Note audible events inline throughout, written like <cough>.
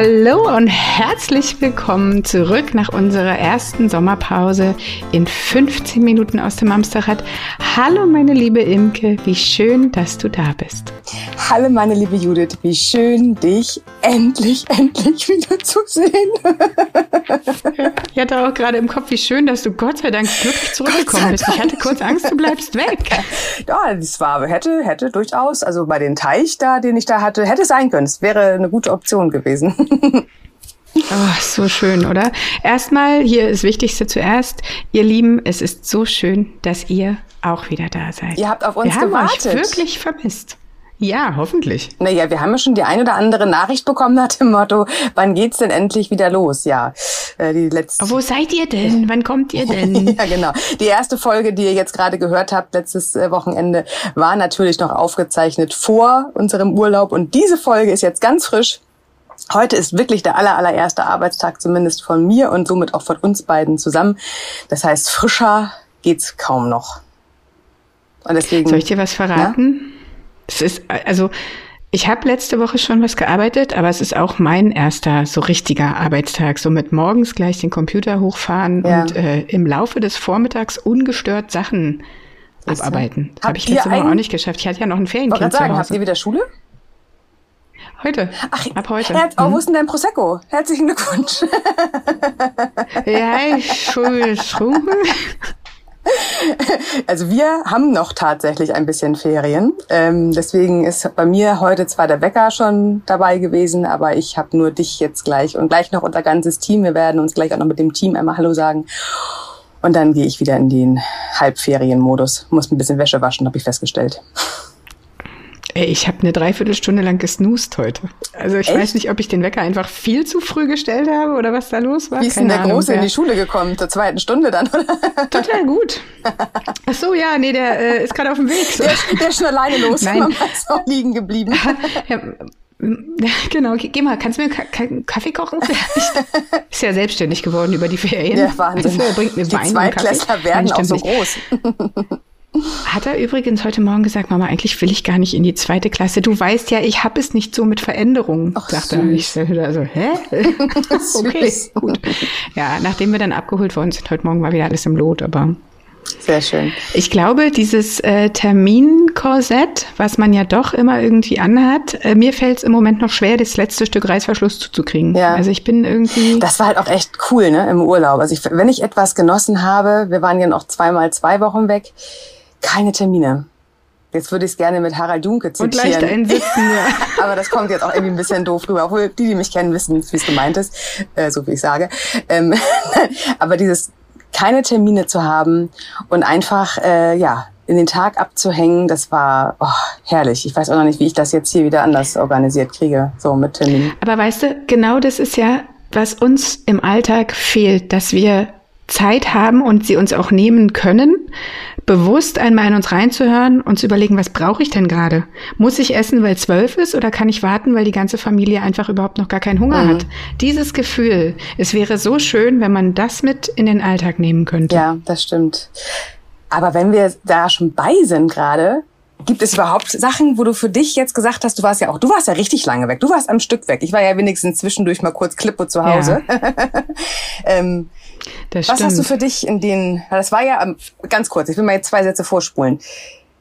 Hallo und herzlich willkommen zurück nach unserer ersten Sommerpause in 15 Minuten aus dem Amsterrad. Hallo meine liebe Imke, wie schön, dass du da bist. Hallo meine liebe Judith, wie schön dich endlich, endlich wieder zu sehen. ich hatte auch gerade im Kopf, wie schön, dass du Gott sei Dank glücklich zurückgekommen bist. Ich hatte kurz Angst, du bleibst weg. Ja, das war, hätte, hätte durchaus, also bei den Teich da, den ich da hatte, hätte es sein können. Es wäre eine gute Option gewesen. Oh, <laughs> so schön, oder? Erstmal, hier das Wichtigste zuerst. Ihr Lieben, es ist so schön, dass ihr auch wieder da seid. Ihr habt auf uns Wir gewartet. haben euch wirklich vermisst. Ja, hoffentlich. Naja, wir haben ja schon die eine oder andere Nachricht bekommen nach dem Motto, wann geht's denn endlich wieder los? Ja, äh, die letzte. Wo seid ihr denn? Wann kommt ihr denn? <laughs> ja, genau. Die erste Folge, die ihr jetzt gerade gehört habt, letztes äh, Wochenende, war natürlich noch aufgezeichnet vor unserem Urlaub und diese Folge ist jetzt ganz frisch. Heute ist wirklich der aller, allererste Arbeitstag, zumindest von mir und somit auch von uns beiden zusammen. Das heißt, frischer geht's kaum noch. Und deswegen. Soll ich dir was verraten? Es ist, also, ich habe letzte Woche schon was gearbeitet, aber es ist auch mein erster so richtiger Arbeitstag. So mit morgens gleich den Computer hochfahren ja. und äh, im Laufe des Vormittags ungestört Sachen abarbeiten. Habe ich letzte Woche auch nicht geschafft. Ich hatte ja noch ein Ferienkind sagen, Habt ihr wieder Schule? Heute. Ach, ab heute. Herz, oh, wo ist denn dein Prosecco? Herzlichen Glückwunsch. ja, ich schon Also wir haben noch tatsächlich ein bisschen Ferien. Ähm, deswegen ist bei mir heute zwar der Bäcker schon dabei gewesen, aber ich habe nur dich jetzt gleich und gleich noch unser ganzes Team. Wir werden uns gleich auch noch mit dem Team einmal Hallo sagen. Und dann gehe ich wieder in den Halbferienmodus. Muss ein bisschen Wäsche waschen, habe ich festgestellt. Ey, ich habe eine Dreiviertelstunde lang gesnoost heute. Also ich Echt? weiß nicht, ob ich den Wecker einfach viel zu früh gestellt habe oder was da los war. Wie ist denn der Ahnung, Große in die Schule gekommen? Zur zweiten Stunde dann, oder? Total gut. Ach so, ja, nee, der äh, ist gerade auf dem Weg. So. Der, der, ist schon alleine los. Nein. Mama ist auch liegen geblieben. <laughs> ja, <laughs> Genau, geh mal, kannst du mir einen Kaffee kochen? <laughs> ist ja selbstständig geworden über die Ferien. Ja, Wahnsinn. Also, bringt mir die Wein Zweitklässler werden auch so groß. Hat er übrigens heute Morgen gesagt, Mama, eigentlich will ich gar nicht in die zweite Klasse. Du weißt ja, ich habe es nicht so mit Veränderungen, Ach, sagt er. Ich also, hä? <laughs> <laughs> okay, gut. Ja, nachdem wir dann abgeholt worden sind, heute Morgen war wieder alles im Lot, aber sehr schön. Ich glaube, dieses äh, Terminkorsett, was man ja doch immer irgendwie anhat, äh, mir fällt es im Moment noch schwer, das letzte Stück Reißverschluss zuzukriegen. Ja. Also ich bin irgendwie. Das war halt auch echt cool, ne, im Urlaub. Also ich, wenn ich etwas genossen habe, wir waren ja noch zweimal zwei Wochen weg, keine Termine. Jetzt würde ich es gerne mit Harald Dunke zitieren. Und leicht einsitzen, ja. <laughs> Aber das kommt jetzt auch irgendwie ein bisschen doof rüber. Obwohl die, die mich kennen, wissen, wie es gemeint ist, äh, so wie ich sage. Ähm, <laughs> aber dieses keine Termine zu haben und einfach, äh, ja, in den Tag abzuhängen, das war oh, herrlich. Ich weiß auch noch nicht, wie ich das jetzt hier wieder anders organisiert kriege, so mit Terminen. Aber weißt du, genau das ist ja, was uns im Alltag fehlt, dass wir Zeit haben und sie uns auch nehmen können, bewusst einmal in uns reinzuhören und zu überlegen, was brauche ich denn gerade? Muss ich essen, weil zwölf ist oder kann ich warten, weil die ganze Familie einfach überhaupt noch gar keinen Hunger mhm. hat? Dieses Gefühl, es wäre so schön, wenn man das mit in den Alltag nehmen könnte. Ja, das stimmt. Aber wenn wir da schon bei sind gerade, Gibt es überhaupt Sachen, wo du für dich jetzt gesagt hast, du warst ja auch, du warst ja richtig lange weg, du warst am Stück weg. Ich war ja wenigstens zwischendurch mal kurz Klippo zu Hause. Ja. <laughs> ähm, das was stimmt. hast du für dich in den, das war ja, ganz kurz, ich will mal jetzt zwei Sätze vorspulen.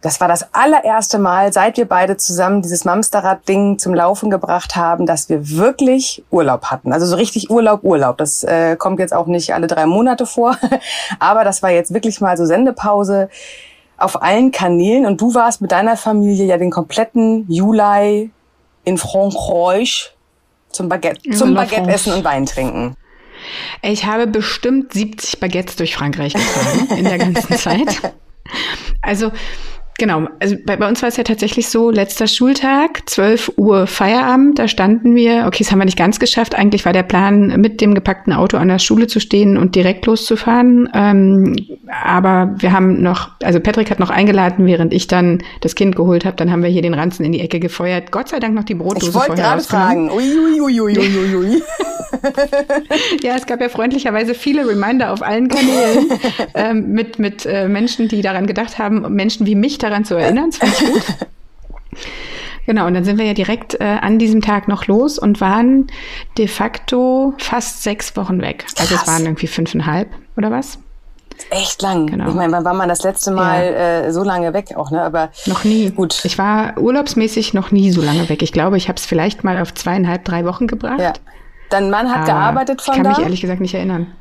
Das war das allererste Mal, seit wir beide zusammen dieses Mamsterrad-Ding zum Laufen gebracht haben, dass wir wirklich Urlaub hatten. Also so richtig Urlaub, Urlaub. Das äh, kommt jetzt auch nicht alle drei Monate vor. <laughs> Aber das war jetzt wirklich mal so Sendepause auf allen Kanälen und du warst mit deiner Familie ja den kompletten Juli in Frankreich zum Baguette, zum Baguette essen und Wein trinken. Ich habe bestimmt 70 Baguettes durch Frankreich getragen in der ganzen <laughs> Zeit. Also Genau, also bei, bei uns war es ja tatsächlich so, letzter Schultag, 12 Uhr Feierabend, da standen wir, okay, das haben wir nicht ganz geschafft, eigentlich war der Plan, mit dem gepackten Auto an der Schule zu stehen und direkt loszufahren, ähm, aber wir haben noch, also Patrick hat noch eingeladen, während ich dann das Kind geholt habe, dann haben wir hier den Ranzen in die Ecke gefeuert, Gott sei Dank noch die Brotdose Ich wollte gerade fragen, ui, ui, ui, ui, ui, ui. <laughs> <laughs> ja, es gab ja freundlicherweise viele Reminder auf allen Kanälen <laughs> ähm, mit, mit äh, Menschen, die daran gedacht haben, Menschen wie mich daran zu erinnern. Das fand ich gut. <laughs> Genau, und dann sind wir ja direkt äh, an diesem Tag noch los und waren de facto fast sechs Wochen weg. Also es waren irgendwie fünfeinhalb oder was? Echt lang. Genau. Ich meine, wann war man das letzte Mal ja. äh, so lange weg auch, ne? Aber noch nie. Gut. Ich war urlaubsmäßig noch nie so lange weg. Ich glaube, ich habe es vielleicht mal auf zweieinhalb, drei Wochen gebracht. Ja. Dein Mann hat gearbeitet von da? Ich kann da? mich ehrlich gesagt nicht erinnern.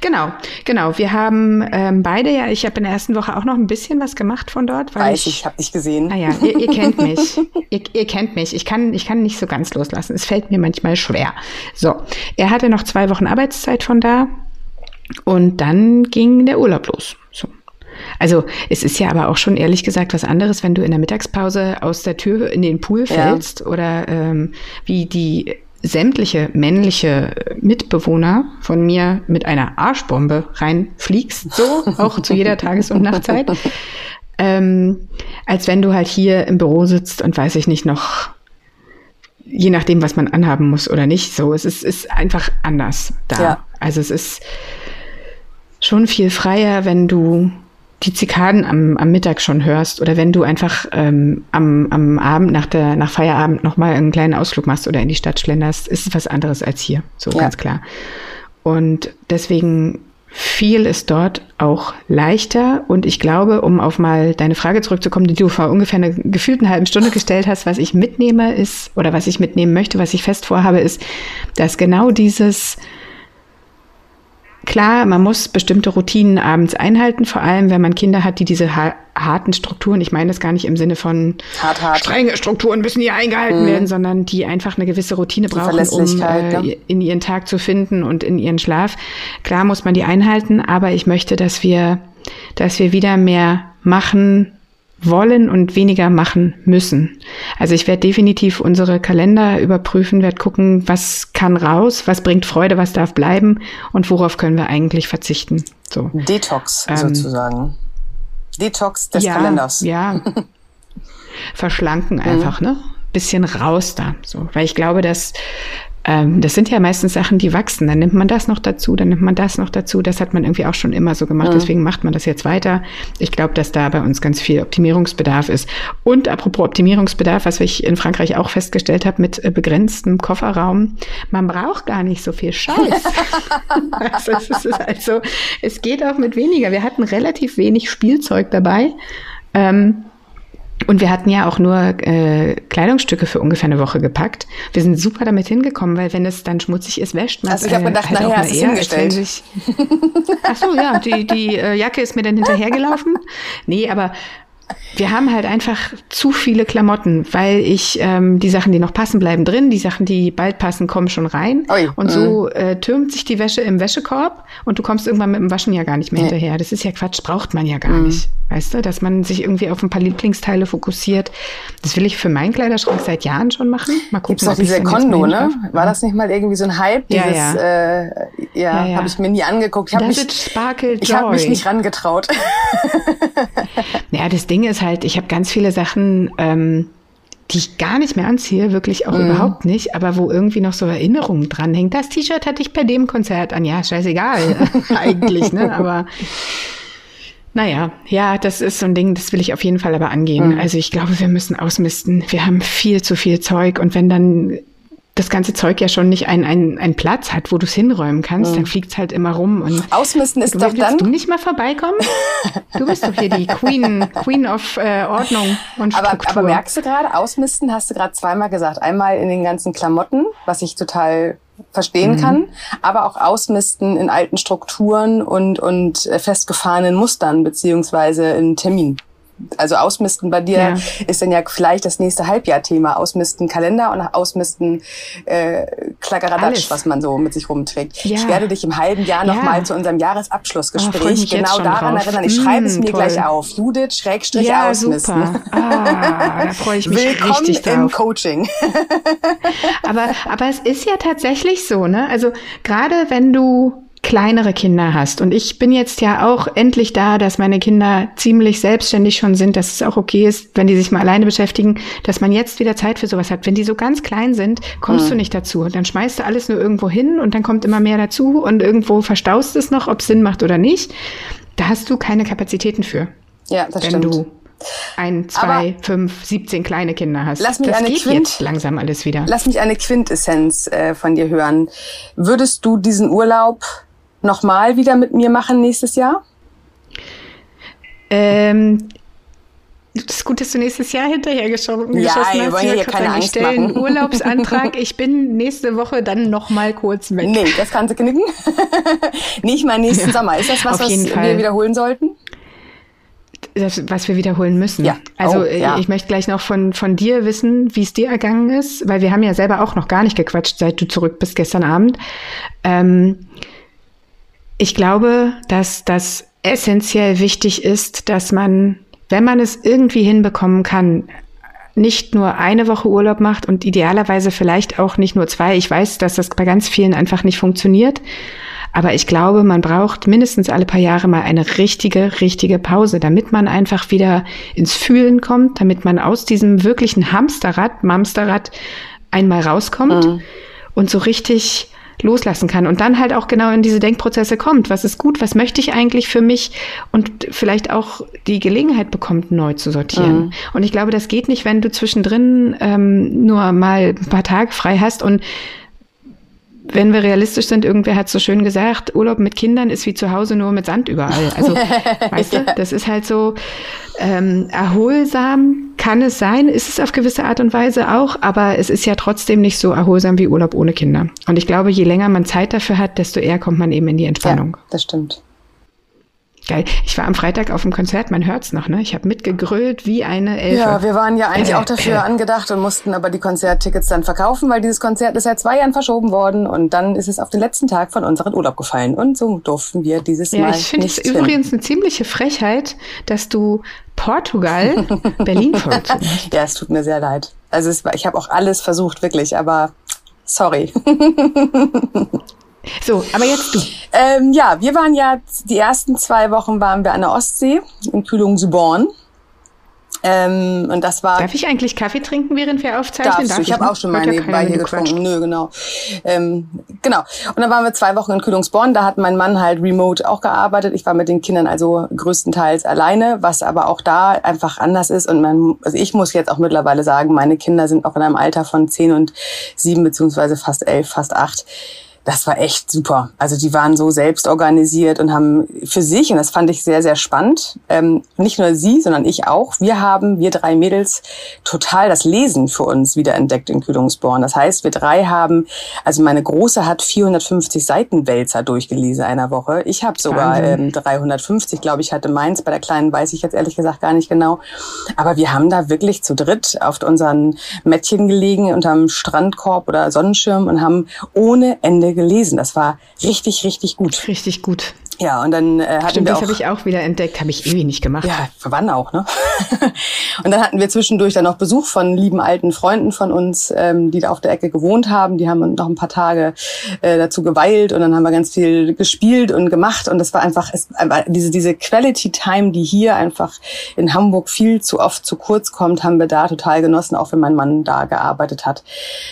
Genau, genau. Wir haben ähm, beide ja, ich habe in der ersten Woche auch noch ein bisschen was gemacht von dort. Weil Weiß ich, ich habe dich gesehen. Ah ja, ihr, ihr kennt mich. ihr, ihr kennt mich. Ich kann, ich kann nicht so ganz loslassen. Es fällt mir manchmal schwer. So, er hatte noch zwei Wochen Arbeitszeit von da und dann ging der Urlaub los. So. Also es ist ja aber auch schon ehrlich gesagt was anderes, wenn du in der Mittagspause aus der Tür in den Pool fällst ja. oder ähm, wie die sämtliche männliche Mitbewohner von mir mit einer Arschbombe reinfliegst, so <laughs> auch zu jeder Tages- und Nachtzeit, ähm, als wenn du halt hier im Büro sitzt und weiß ich nicht noch, je nachdem, was man anhaben muss oder nicht, so es ist, ist einfach anders da. Ja. Also es ist schon viel freier, wenn du die Zikaden am, am Mittag schon hörst oder wenn du einfach ähm, am, am Abend nach der nach Feierabend nochmal einen kleinen Ausflug machst oder in die Stadt schlenderst, ist es was anderes als hier, so ja. ganz klar. Und deswegen viel ist dort auch leichter. Und ich glaube, um auf mal deine Frage zurückzukommen, die du vor ungefähr einer gefühlten halben Stunde gestellt hast, was ich mitnehme ist, oder was ich mitnehmen möchte, was ich fest vorhabe, ist, dass genau dieses Klar, man muss bestimmte Routinen abends einhalten, vor allem wenn man Kinder hat, die diese ha harten Strukturen, ich meine das gar nicht im Sinne von hart, hart. strenge Strukturen müssen hier eingehalten mhm. werden, sondern die einfach eine gewisse Routine die brauchen, um äh, ne? in ihren Tag zu finden und in ihren Schlaf. Klar muss man die einhalten, aber ich möchte, dass wir, dass wir wieder mehr machen, wollen und weniger machen müssen. Also ich werde definitiv unsere Kalender überprüfen, werde gucken, was kann raus, was bringt Freude, was darf bleiben und worauf können wir eigentlich verzichten. So. Detox ähm, sozusagen. Detox des ja, Kalenders. Ja. <laughs> Verschlanken einfach, mhm. ne? Bisschen raus da. So. Weil ich glaube, dass ähm, das sind ja meistens Sachen, die wachsen. Dann nimmt man das noch dazu, dann nimmt man das noch dazu. Das hat man irgendwie auch schon immer so gemacht. Mhm. Deswegen macht man das jetzt weiter. Ich glaube, dass da bei uns ganz viel Optimierungsbedarf ist. Und apropos Optimierungsbedarf, was ich in Frankreich auch festgestellt habe mit äh, begrenztem Kofferraum, man braucht gar nicht so viel Scheiß. <laughs> <laughs> also, es ist also, es geht auch mit weniger. Wir hatten relativ wenig Spielzeug dabei. Ähm, und wir hatten ja auch nur äh, Kleidungsstücke für ungefähr eine Woche gepackt. Wir sind super damit hingekommen, weil wenn es dann schmutzig ist, wäscht man es. Also ich habe gedacht, halt nachher hast du es hingestellt. Sich, ach so, ja, die, die äh, Jacke ist mir dann hinterhergelaufen. Nee, aber wir haben halt einfach zu viele Klamotten, weil ich ähm, die Sachen, die noch passen, bleiben drin, die Sachen, die bald passen, kommen schon rein. Oi. Und so mhm. äh, türmt sich die Wäsche im Wäschekorb und du kommst irgendwann mit dem Waschen ja gar nicht mehr nee. hinterher. Das ist ja Quatsch, braucht man ja gar mhm. nicht. Weißt du, dass man sich irgendwie auf ein paar Lieblingsteile fokussiert. Das will ich für meinen Kleiderschrank seit Jahren schon machen. Mal gucken, Gibt's doch diese Kondo, ne? War das nicht mal irgendwie so ein Hype? Dieses, ja, ja. Äh, ja, ja, ja. habe ich mir nie angeguckt. Ich habe mich, ich hab mich nicht rangetraut. <laughs> ja, das Ding ist halt, ich habe ganz viele Sachen, ähm, die ich gar nicht mehr anziehe, wirklich auch mhm. überhaupt nicht, aber wo irgendwie noch so Erinnerungen dranhängen. Das T-Shirt hatte ich bei dem Konzert an. Ja, scheißegal <laughs> eigentlich, ne? Aber naja, ja, das ist so ein Ding, das will ich auf jeden Fall aber angehen. Mhm. Also ich glaube, wir müssen ausmisten. Wir haben viel zu viel Zeug und wenn dann das ganze Zeug ja schon nicht einen ein Platz hat, wo du es hinräumen kannst, mhm. dann fliegt es halt immer rum. Und Ausmisten ist doch dann... du nicht mal vorbeikommen? <laughs> Du bist doch hier die Queen, Queen of äh, Ordnung und aber, Struktur. Aber merkst du gerade, Ausmisten hast du gerade zweimal gesagt. Einmal in den ganzen Klamotten, was ich total verstehen mhm. kann, aber auch ausmisten in alten Strukturen und, und äh, festgefahrenen Mustern beziehungsweise in Terminen also Ausmisten bei dir ja. ist dann ja vielleicht das nächste Halbjahr-Thema. Ausmisten Kalender und Ausmisten äh, Klaggeradatsch, was man so mit sich rumträgt. Ja. Ich werde dich im halben Jahr nochmal ja. zu unserem Jahresabschlussgespräch oh, genau daran drauf. erinnern. Ich schreibe es mir toll. gleich auf. Judith Schrägstrich ja, Ausmisten. Super. Ah, da freue ich mich <laughs> Willkommen richtig drauf. im Coaching. <laughs> aber, aber es ist ja tatsächlich so, ne? Also gerade wenn du kleinere Kinder hast. Und ich bin jetzt ja auch endlich da, dass meine Kinder ziemlich selbstständig schon sind, dass es auch okay ist, wenn die sich mal alleine beschäftigen, dass man jetzt wieder Zeit für sowas hat. Wenn die so ganz klein sind, kommst mhm. du nicht dazu. Dann schmeißt du alles nur irgendwo hin und dann kommt immer mehr dazu und irgendwo verstaust es noch, ob es Sinn macht oder nicht. Da hast du keine Kapazitäten für. Ja, das wenn stimmt. Du ein, zwei, Aber fünf, 17 kleine Kinder hast. Lass mich das eine geht Quint jetzt langsam alles wieder. Lass mich eine Quintessenz äh, von dir hören. Würdest du diesen Urlaub nochmal wieder mit mir machen nächstes Jahr? Ähm, das ist gut, dass du nächstes Jahr hinterhergeschoben ja, geschossen wir hast. wollen ja hier keine ich Angst machen. Urlaubsantrag. <laughs> Ich bin nächste Woche dann noch mal kurz weg. Nee, das kannst du knicken. <laughs> Nicht mal nächsten Ja, Sommer. Ist das was, was jeden wir Fall. wiederholen sollten? Das, was wir wiederholen müssen. Ja. Also Oh, ja. ich möchte gleich noch von, von dir wissen, wie es dir ergangen ist, weil wir haben ja selber auch noch gar nicht gequatscht, seit du zurück bist gestern Abend. Ähm, ich glaube, dass das essentiell wichtig ist, dass man, wenn man es irgendwie hinbekommen kann, nicht nur eine Woche Urlaub macht und idealerweise vielleicht auch nicht nur zwei. Ich weiß, dass das bei ganz vielen einfach nicht funktioniert. Aber ich glaube, man braucht mindestens alle paar Jahre mal eine richtige, richtige Pause, damit man einfach wieder ins Fühlen kommt, damit man aus diesem wirklichen Hamsterrad, Mamsterrad einmal rauskommt und so richtig loslassen kann und dann halt auch genau in diese Denkprozesse kommt. Was ist gut? Was möchte ich eigentlich für mich? Und vielleicht auch die Gelegenheit bekommt, neu zu sortieren. Und ich glaube, das geht nicht, wenn du zwischendrin ähm, nur mal ein paar Tage frei hast und wenn wir realistisch sind, irgendwer hat so schön gesagt, Urlaub mit Kindern ist wie zu Hause nur mit Sand überall. Also, <laughs> weißt du, das ist halt so ähm, erholsam kann es sein, ist es auf gewisse Art und Weise auch, aber es ist ja trotzdem nicht so erholsam wie Urlaub ohne Kinder. Und ich glaube, je länger man Zeit dafür hat, desto eher kommt man eben in die Entspannung. Ja, das stimmt. Geil. Ich war am Freitag auf dem Konzert, man hört's noch, ne? Ich habe mitgegrölt wie eine Elfe. Ja, wir waren ja eigentlich Äh, auch dafür äh. angedacht und mussten aber die Konzerttickets dann verkaufen, weil dieses Konzert ist seit zwei Jahren verschoben worden und dann ist es auf den letzten Tag von unserem Urlaub gefallen und so durften wir dieses Ja, Mal ich finde es übrigens eine ziemliche Frechheit, dass du Portugal <laughs> Berlin vorgezogen hast. Ja, es tut mir sehr leid. Also es ich habe auch alles versucht, wirklich, aber sorry. <laughs> So, aber jetzt du. ähm, ja, wir waren ja die ersten zwei Wochen waren wir an der Ostsee in Kühlungsborn. Ähm, und das war Darf ich eigentlich Kaffee trinken, während wir aufzeichnen? Darfst Darf du. Ich habe ne? auch schon mal nebenbei hier getrunken. Nö, genau. Ähm, genau. Und dann waren wir zwei Wochen in Kühlungsborn. Da hat mein Mann halt remote auch gearbeitet. Ich war mit den Kindern also größtenteils alleine, was aber auch da einfach anders ist. Und man, also ich muss jetzt auch mittlerweile sagen, meine Kinder sind auch in einem Alter von zehn und sieben beziehungsweise fast elf, fast acht. Das war echt super. Also die waren so selbst organisiert und haben für sich, und das fand ich sehr, sehr spannend, ähm, nicht nur sie, sondern ich auch, wir haben, wir drei Mädels, total das Lesen für uns wiederentdeckt in Kühlungsborn. Das heißt, wir drei haben, also meine Große hat 450 Seiten Wälzer durchgelesen einer Woche. Ich habe sogar ähm, 350, glaube ich, hatte meins. Bei der Kleinen weiß ich jetzt ehrlich gesagt gar nicht genau. Aber wir haben da wirklich zu dritt auf unseren Mättchen gelegen unterm Strandkorb oder Sonnenschirm und haben ohne Ende gelesen. Das war richtig, richtig gut. Richtig gut. Ja, und dann äh, hatten Stimmt, wir das auch habe ich auch wieder entdeckt. Habe ich ewig nicht gemacht. ja, wann auch, ne? <laughs> und dann hatten wir zwischendurch dann noch Besuch von lieben alten Freunden von uns, ähm, die da auf der Ecke gewohnt haben. Die haben noch ein paar Tage äh, dazu geweilt und dann haben wir ganz viel gespielt und gemacht. Und das war einfach, es, einfach diese, diese Quality Time, die hier einfach in Hamburg viel zu oft zu kurz kommt, haben wir da total genossen, auch wenn mein Mann da gearbeitet hat.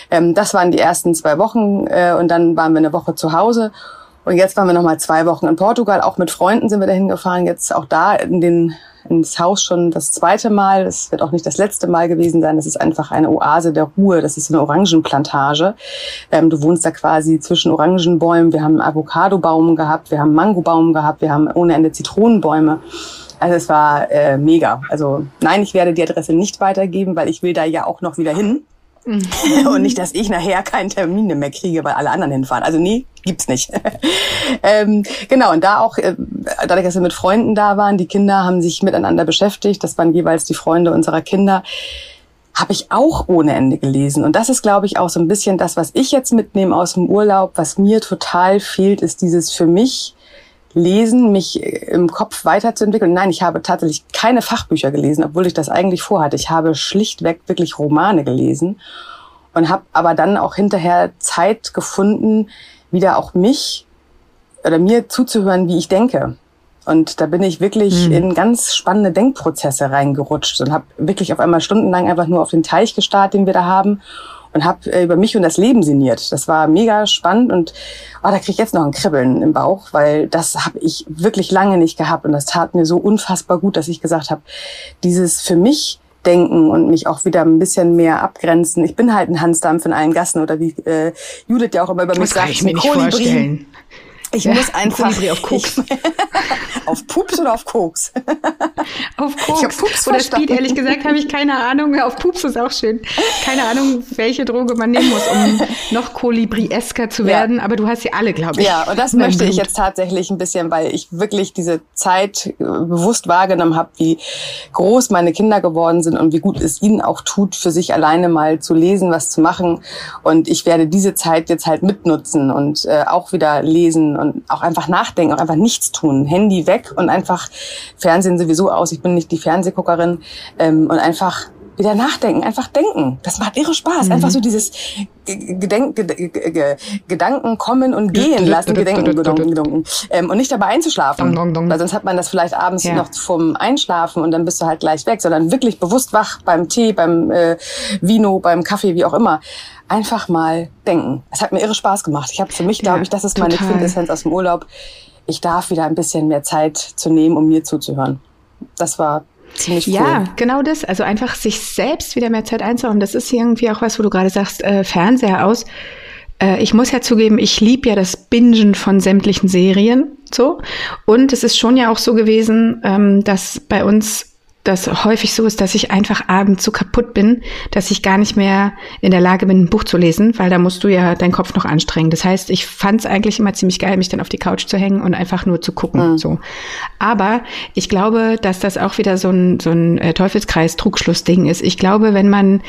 Ähm, das waren die ersten zwei Wochen äh, und dann waren wir eine Woche zu Hause. Und jetzt waren wir noch mal zwei Wochen in Portugal. Auch mit Freunden sind wir dahin gefahren. Jetzt auch da in den ins Haus schon das zweite Mal. Es wird auch nicht das letzte Mal gewesen sein. Das ist einfach eine Oase der Ruhe. Das ist so eine Orangenplantage. Ähm, du wohnst da quasi zwischen Orangenbäumen. Wir haben einen Avocadobaum gehabt, wir haben einen Mangobaum gehabt, wir haben ohne Ende Zitronenbäume. Also es war äh, mega. Also nein, ich werde die Adresse nicht weitergeben, weil ich will da ja auch noch wieder hin. <laughs> Und nicht, dass ich nachher keinen Termin mehr kriege, weil alle anderen hinfahren. Also nee, gibt's nicht. <laughs> ähm, genau, und da auch, äh, dadurch, dass wir mit Freunden da waren, die Kinder haben sich miteinander beschäftigt, das waren jeweils die Freunde unserer Kinder, habe ich auch ohne Ende gelesen. Und das ist, glaube ich, auch so ein bisschen das, was ich jetzt mitnehme aus dem Urlaub. Was mir total fehlt, ist dieses für mich Lesen, mich im Kopf weiterzuentwickeln. Nein, ich habe tatsächlich keine Fachbücher gelesen, obwohl ich das eigentlich vorhatte. Ich habe schlichtweg wirklich Romane gelesen und habe aber dann auch hinterher Zeit gefunden, wieder auch mich oder mir zuzuhören, wie ich denke. Und da bin ich wirklich Mhm. in ganz spannende Denkprozesse reingerutscht und habe wirklich auf einmal stundenlang einfach nur auf den Teich gestarrt, den wir da haben und habe äh, über mich und das Leben sinniert. Das war mega spannend und oh, da kriege ich jetzt noch ein Kribbeln im Bauch, weil das habe ich wirklich lange nicht gehabt und das tat mir so unfassbar gut, dass ich gesagt habe, dieses für mich denken und mich auch wieder ein bisschen mehr abgrenzen. Ich bin halt ein Hansdampf in allen Gassen oder wie äh, Judith ja auch immer über mich das sagt, ich mir nicht Kolibri. vorstellen. Ich ja, muss <laughs> einfach auf Koks. <laughs> auf Pups oder auf Koks? <laughs> auf Koks. Ich hab Pups oder Speed, ehrlich gesagt, habe ich keine Ahnung. Auf Pups ist auch schön. Keine Ahnung, welche Droge man nehmen muss, um noch Kolibri-esker zu werden. Ja. Aber du hast sie alle, glaube ich. Ja, und das möchte Blut. ich jetzt tatsächlich ein bisschen, weil ich wirklich diese Zeit äh, bewusst wahrgenommen habe, wie groß meine Kinder geworden sind und wie gut es ihnen auch tut, für sich alleine mal zu lesen, was zu machen. Und ich werde diese Zeit jetzt halt mitnutzen und äh, auch wieder lesen und auch einfach nachdenken, auch einfach nichts tun. Handy weg und einfach Fernsehen sowieso aus. Ich bin nicht die Fernsehguckerin ähm, und einfach wieder nachdenken, einfach denken. Das macht irre Spaß. Mhm. Einfach so dieses Gedenk, Gedanken kommen und gehen lassen, Gedenken, Gedanken, ähm, und nicht dabei einzuschlafen. Weil sonst hat man das vielleicht abends ja. noch vom Einschlafen und dann bist du halt gleich weg, sondern wirklich bewusst wach beim Tee, beim äh, Vino, beim Kaffee, wie auch immer einfach mal denken. Es hat mir irre Spaß gemacht. Ich habe für mich, glaube ich, das ist meine Quintessenz aus dem Urlaub. Ich darf wieder ein bisschen mehr Zeit zu nehmen, um mir zuzuhören. Das war ziemlich cool. Ja, genau das. Also einfach sich selbst wieder mehr Zeit einzuräumen. Das ist irgendwie auch was, wo du gerade sagst, äh, Fernseher aus. Äh, ich muss ja zugeben, ich liebe ja das Bingen von sämtlichen Serien. So. Und es ist schon ja auch so gewesen, ähm, dass bei uns das häufig so ist, dass ich einfach abends so kaputt bin, dass ich gar nicht mehr in der Lage bin, ein Buch zu lesen, weil da musst du ja deinen Kopf noch anstrengen. Das heißt, ich fand es eigentlich immer ziemlich geil, mich dann auf die Couch zu hängen und einfach nur zu gucken. Mhm. So. Aber ich glaube, dass das auch wieder so ein, so ein äh, Teufelskreis-Trugschluss-Ding ist. Ich glaube, wenn man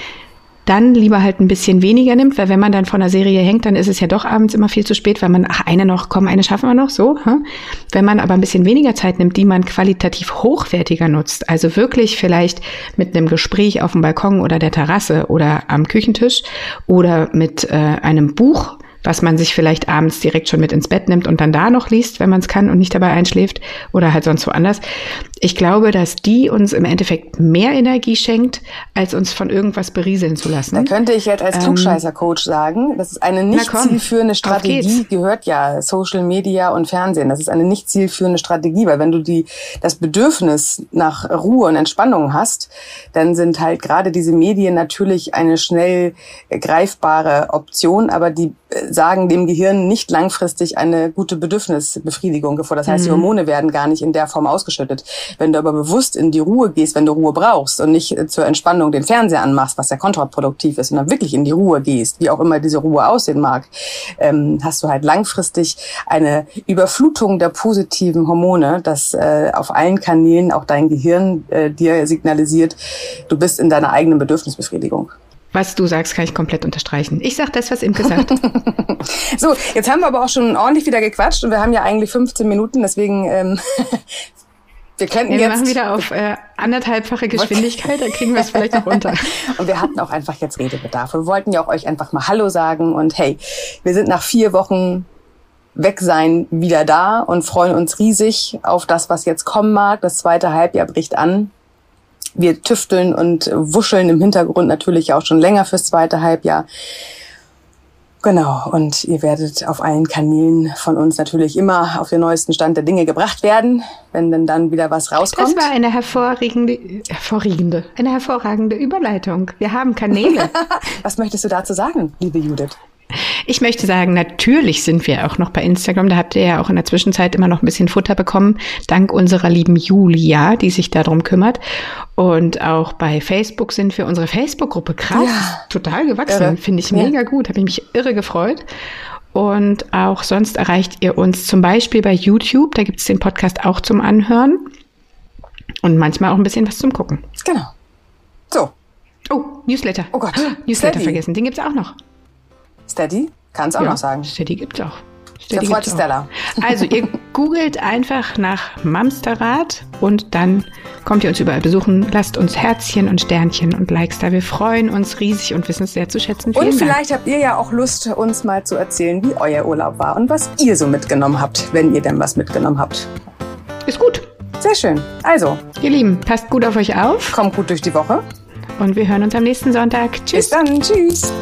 dann lieber halt ein bisschen weniger nimmt, weil wenn man dann vor einer Serie hängt, dann ist es ja doch abends immer viel zu spät, weil man, ach, eine noch, komm, eine schaffen wir noch, so. Hm? Wenn man aber ein bisschen weniger Zeit nimmt, die man qualitativ hochwertiger nutzt, also wirklich vielleicht mit einem Gespräch auf dem Balkon oder der Terrasse oder am Küchentisch oder mit äh, einem Buch, was man sich vielleicht abends direkt schon mit ins Bett nimmt und dann da noch liest, wenn man es kann und nicht dabei einschläft oder halt sonst woanders. Ich glaube, dass die uns im Endeffekt mehr Energie schenkt, als uns von irgendwas berieseln zu lassen. Da könnte ich jetzt als ähm, Klugscheißer-Coach sagen, das ist eine nicht zielführende Strategie, gehört ja Social Media und Fernsehen. Das ist eine nicht zielführende Strategie, weil wenn du die, das Bedürfnis nach Ruhe und Entspannung hast, dann sind halt gerade diese Medien natürlich eine schnell greifbare Option, aber die sagen dem Gehirn nicht langfristig eine gute Bedürfnisbefriedigung bevor. Das heißt, mhm. die Hormone werden gar nicht in der Form ausgeschüttet. Wenn du aber bewusst in die Ruhe gehst, wenn du Ruhe brauchst und nicht äh, zur Entspannung den Fernseher anmachst, was ja kontraproduktiv ist, und dann wirklich in die Ruhe gehst, wie auch immer diese Ruhe aussehen mag, ähm, hast du halt langfristig eine Überflutung der positiven Hormone, dass äh, auf allen Kanälen auch dein Gehirn äh, dir signalisiert, du bist in deiner eigenen Bedürfnisbefriedigung. Was du sagst, kann ich komplett unterstreichen. Ich sag das, was Imke sagt. <laughs> so, jetzt haben wir aber auch schon ordentlich wieder gequatscht und wir haben ja eigentlich 15 Minuten, deswegen ähm, wir könnten ja, wir jetzt... machen wieder auf äh, anderthalbfache Geschwindigkeit, da kriegen wir es vielleicht noch unter. <laughs> und wir hatten auch einfach jetzt Redebedarf. Wir wollten ja auch euch einfach mal Hallo sagen und hey, wir sind nach vier Wochen weg sein wieder da und freuen uns riesig auf das, was jetzt kommen mag. Das zweite Halbjahr bricht an wir tüfteln und wuscheln im Hintergrund natürlich auch schon länger fürs zweite Halbjahr. Genau, und ihr werdet auf allen Kanälen von uns natürlich immer auf den neuesten Stand der Dinge gebracht werden, wenn denn dann wieder was rauskommt. Das war eine hervorragende, hervorragende, eine hervorragende Überleitung. Wir haben Kanäle. <laughs> was möchtest du dazu sagen, liebe Judith? Ich möchte sagen, natürlich sind wir auch noch bei Instagram. Da habt ihr ja auch in der Zwischenzeit immer noch ein bisschen Futter bekommen, dank unserer lieben Julia, die sich darum kümmert. Und auch bei Facebook sind wir unsere Facebook-Gruppe krass, ja. total gewachsen. Finde ich mega ja. gut, habe ich mich irre gefreut. Und auch sonst erreicht ihr uns zum Beispiel bei YouTube. Da gibt es den Podcast auch zum Anhören. Und manchmal auch ein bisschen was zum Gucken. Genau. So. Oh, Newsletter. Oh Gott. Newsletter Steady. vergessen. Den gibt es auch noch. Steady? Kannst auch ja, noch sagen. Steady gibt's auch. Steady gibt's Stella. Auch. Also ihr <laughs> googelt einfach nach Mamsterrad und dann kommt ihr uns überall besuchen. Lasst uns Herzchen und Sternchen und Likes da. Wir freuen uns riesig und wissen es sehr zu schätzen. Vielen und vielleicht Dank. habt ihr ja auch Lust, uns mal zu erzählen, wie euer Urlaub war und was ihr so mitgenommen habt, wenn ihr denn was mitgenommen habt. Ist gut. Sehr schön. Also. Ihr Lieben, passt gut auf euch auf. Kommt gut durch die Woche. Und wir hören uns am nächsten Sonntag. Tschüss. Bis dann. Tschüss.